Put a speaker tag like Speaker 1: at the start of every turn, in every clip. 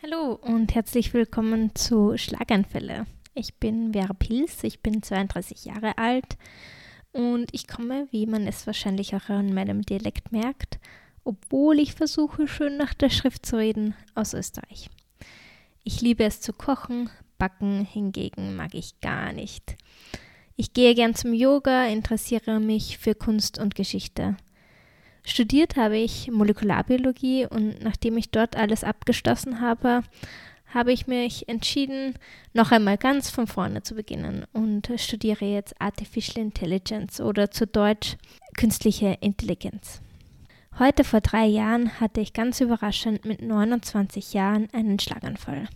Speaker 1: Hallo und herzlich willkommen zu Schlaganfälle. Ich bin Vera Pils, ich bin 32 Jahre alt und ich komme, wie man es wahrscheinlich auch an meinem Dialekt merkt, obwohl ich versuche, schön nach der Schrift zu reden, aus Österreich. Ich liebe es zu kochen, backen hingegen mag ich gar nicht. Ich gehe gern zum Yoga, interessiere mich für Kunst und Geschichte. Studiert habe ich Molekularbiologie und nachdem ich dort alles abgeschlossen habe, habe ich mich entschieden, noch einmal ganz von vorne zu beginnen und studiere jetzt Artificial Intelligence oder zu Deutsch künstliche Intelligenz. Heute vor drei Jahren hatte ich ganz überraschend mit 29 Jahren einen Schlaganfall.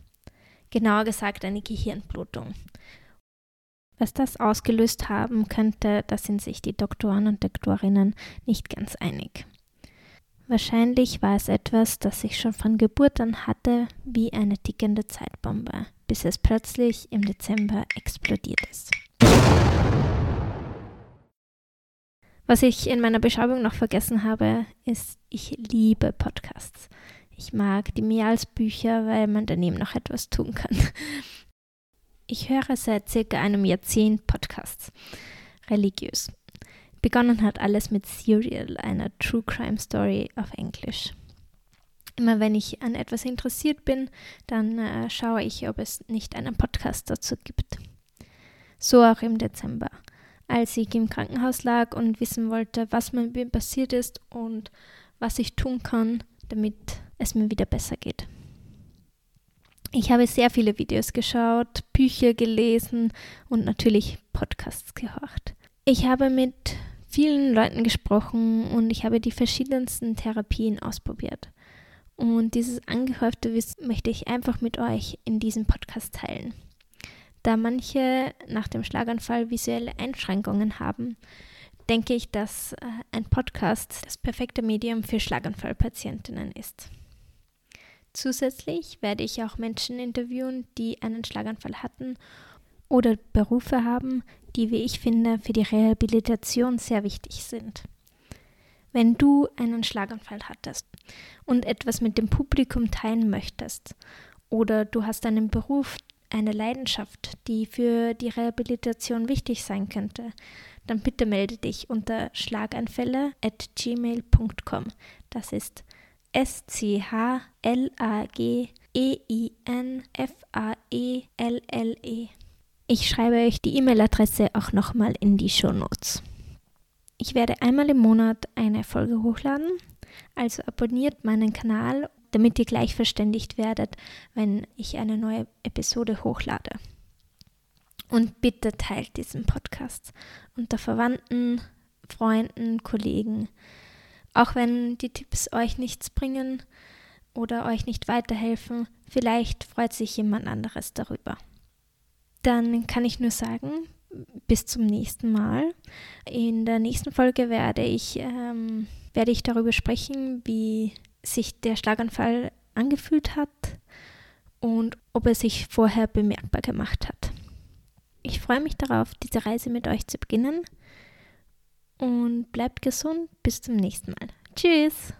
Speaker 1: Genauer gesagt eine Gehirnblutung. Was das ausgelöst haben könnte, da sind sich die Doktoren und Doktorinnen nicht ganz einig. Wahrscheinlich war es etwas, das ich schon von Geburt an hatte, wie eine tickende Zeitbombe, bis es plötzlich im Dezember explodiert ist. Was ich in meiner Beschreibung noch vergessen habe, ist, ich liebe Podcasts. Ich mag die mehr als Bücher, weil man daneben noch etwas tun kann. Ich höre seit circa einem Jahrzehnt Podcasts. Religiös. Begonnen hat alles mit Serial, einer True Crime Story auf Englisch. Immer wenn ich an etwas interessiert bin, dann äh, schaue ich, ob es nicht einen Podcast dazu gibt. So auch im Dezember, als ich im Krankenhaus lag und wissen wollte, was mir passiert ist und was ich tun kann, damit es mir wieder besser geht. Ich habe sehr viele Videos geschaut, Bücher gelesen und natürlich Podcasts gehört. Ich habe mit vielen Leuten gesprochen und ich habe die verschiedensten Therapien ausprobiert. Und dieses angehäufte Wissen möchte ich einfach mit euch in diesem Podcast teilen. Da manche nach dem Schlaganfall visuelle Einschränkungen haben, denke ich, dass äh, ein Podcast das perfekte Medium für Schlaganfallpatientinnen ist. Zusätzlich werde ich auch Menschen interviewen, die einen Schlaganfall hatten oder Berufe haben, die, wie ich finde, für die Rehabilitation sehr wichtig sind. Wenn du einen Schlaganfall hattest und etwas mit dem Publikum teilen möchtest oder du hast einen Beruf, eine Leidenschaft, die für die Rehabilitation wichtig sein könnte, dann bitte melde dich unter schlaganfälle@gmail.com. Das ist S-C-H-L-A-G-E-I-N-F-A-E-L-L-E. Ich schreibe euch die E-Mail-Adresse auch nochmal in die Show Notes. Ich werde einmal im Monat eine Folge hochladen, also abonniert meinen Kanal, damit ihr gleich verständigt werdet, wenn ich eine neue Episode hochlade. Und bitte teilt diesen Podcast unter Verwandten, Freunden, Kollegen. Auch wenn die Tipps euch nichts bringen oder euch nicht weiterhelfen, vielleicht freut sich jemand anderes darüber. Dann kann ich nur sagen, bis zum nächsten Mal. In der nächsten Folge werde ich, ähm, werde ich darüber sprechen, wie sich der Schlaganfall angefühlt hat und ob er sich vorher bemerkbar gemacht hat. Ich freue mich darauf, diese Reise mit euch zu beginnen und bleibt gesund. Bis zum nächsten Mal. Tschüss!